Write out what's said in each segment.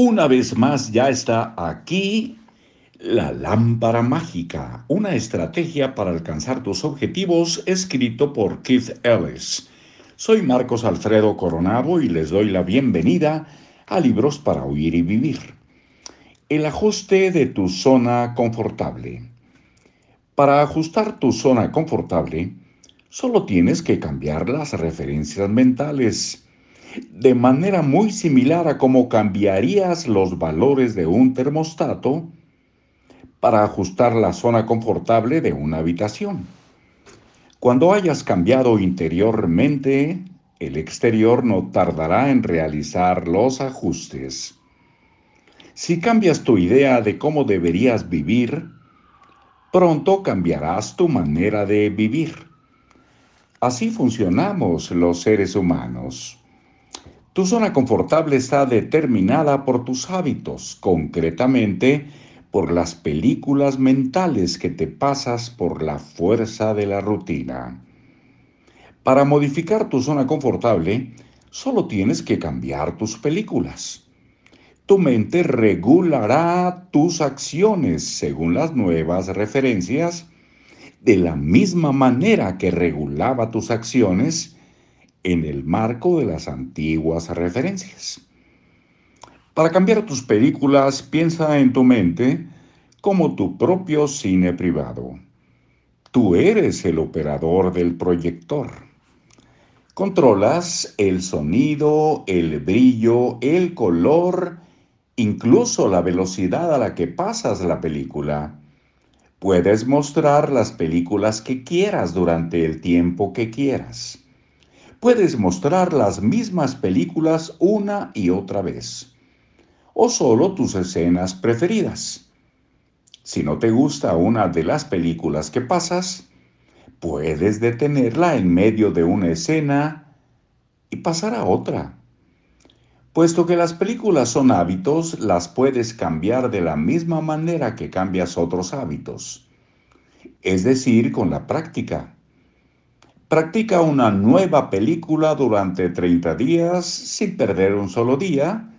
Una vez más ya está aquí la lámpara mágica, una estrategia para alcanzar tus objetivos escrito por Keith Ellis. Soy Marcos Alfredo Coronado y les doy la bienvenida a Libros para Oír y Vivir. El ajuste de tu zona confortable. Para ajustar tu zona confortable, solo tienes que cambiar las referencias mentales de manera muy similar a cómo cambiarías los valores de un termostato para ajustar la zona confortable de una habitación. Cuando hayas cambiado interiormente, el exterior no tardará en realizar los ajustes. Si cambias tu idea de cómo deberías vivir, pronto cambiarás tu manera de vivir. Así funcionamos los seres humanos. Tu zona confortable está determinada por tus hábitos, concretamente por las películas mentales que te pasas por la fuerza de la rutina. Para modificar tu zona confortable, solo tienes que cambiar tus películas. Tu mente regulará tus acciones según las nuevas referencias, de la misma manera que regulaba tus acciones en el marco de las antiguas referencias. Para cambiar tus películas, piensa en tu mente como tu propio cine privado. Tú eres el operador del proyector. Controlas el sonido, el brillo, el color, incluso la velocidad a la que pasas la película. Puedes mostrar las películas que quieras durante el tiempo que quieras puedes mostrar las mismas películas una y otra vez, o solo tus escenas preferidas. Si no te gusta una de las películas que pasas, puedes detenerla en medio de una escena y pasar a otra. Puesto que las películas son hábitos, las puedes cambiar de la misma manera que cambias otros hábitos, es decir, con la práctica. Practica una nueva película durante 30 días sin perder un solo día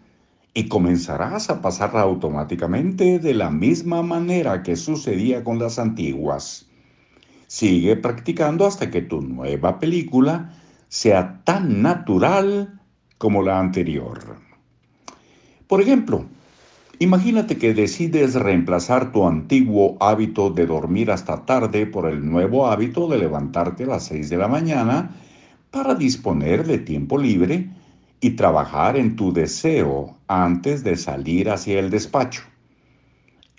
y comenzarás a pasarla automáticamente de la misma manera que sucedía con las antiguas. Sigue practicando hasta que tu nueva película sea tan natural como la anterior. Por ejemplo, Imagínate que decides reemplazar tu antiguo hábito de dormir hasta tarde por el nuevo hábito de levantarte a las 6 de la mañana para disponer de tiempo libre y trabajar en tu deseo antes de salir hacia el despacho.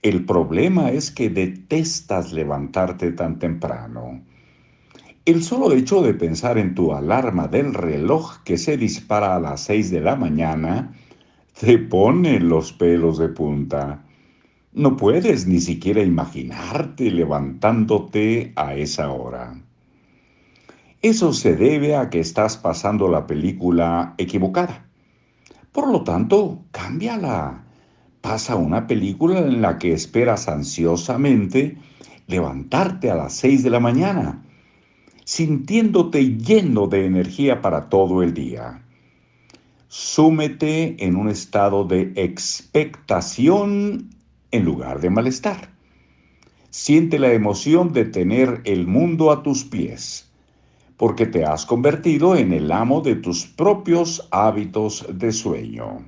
El problema es que detestas levantarte tan temprano. El solo hecho de pensar en tu alarma del reloj que se dispara a las 6 de la mañana te pone los pelos de punta. No puedes ni siquiera imaginarte levantándote a esa hora. Eso se debe a que estás pasando la película equivocada. Por lo tanto, cámbiala. Pasa una película en la que esperas ansiosamente levantarte a las seis de la mañana, sintiéndote lleno de energía para todo el día. Súmete en un estado de expectación en lugar de malestar. Siente la emoción de tener el mundo a tus pies, porque te has convertido en el amo de tus propios hábitos de sueño.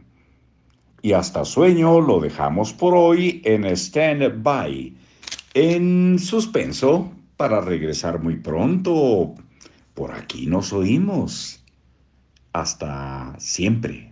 Y hasta sueño lo dejamos por hoy en stand-by, en suspenso, para regresar muy pronto. Por aquí nos oímos. Hasta siempre.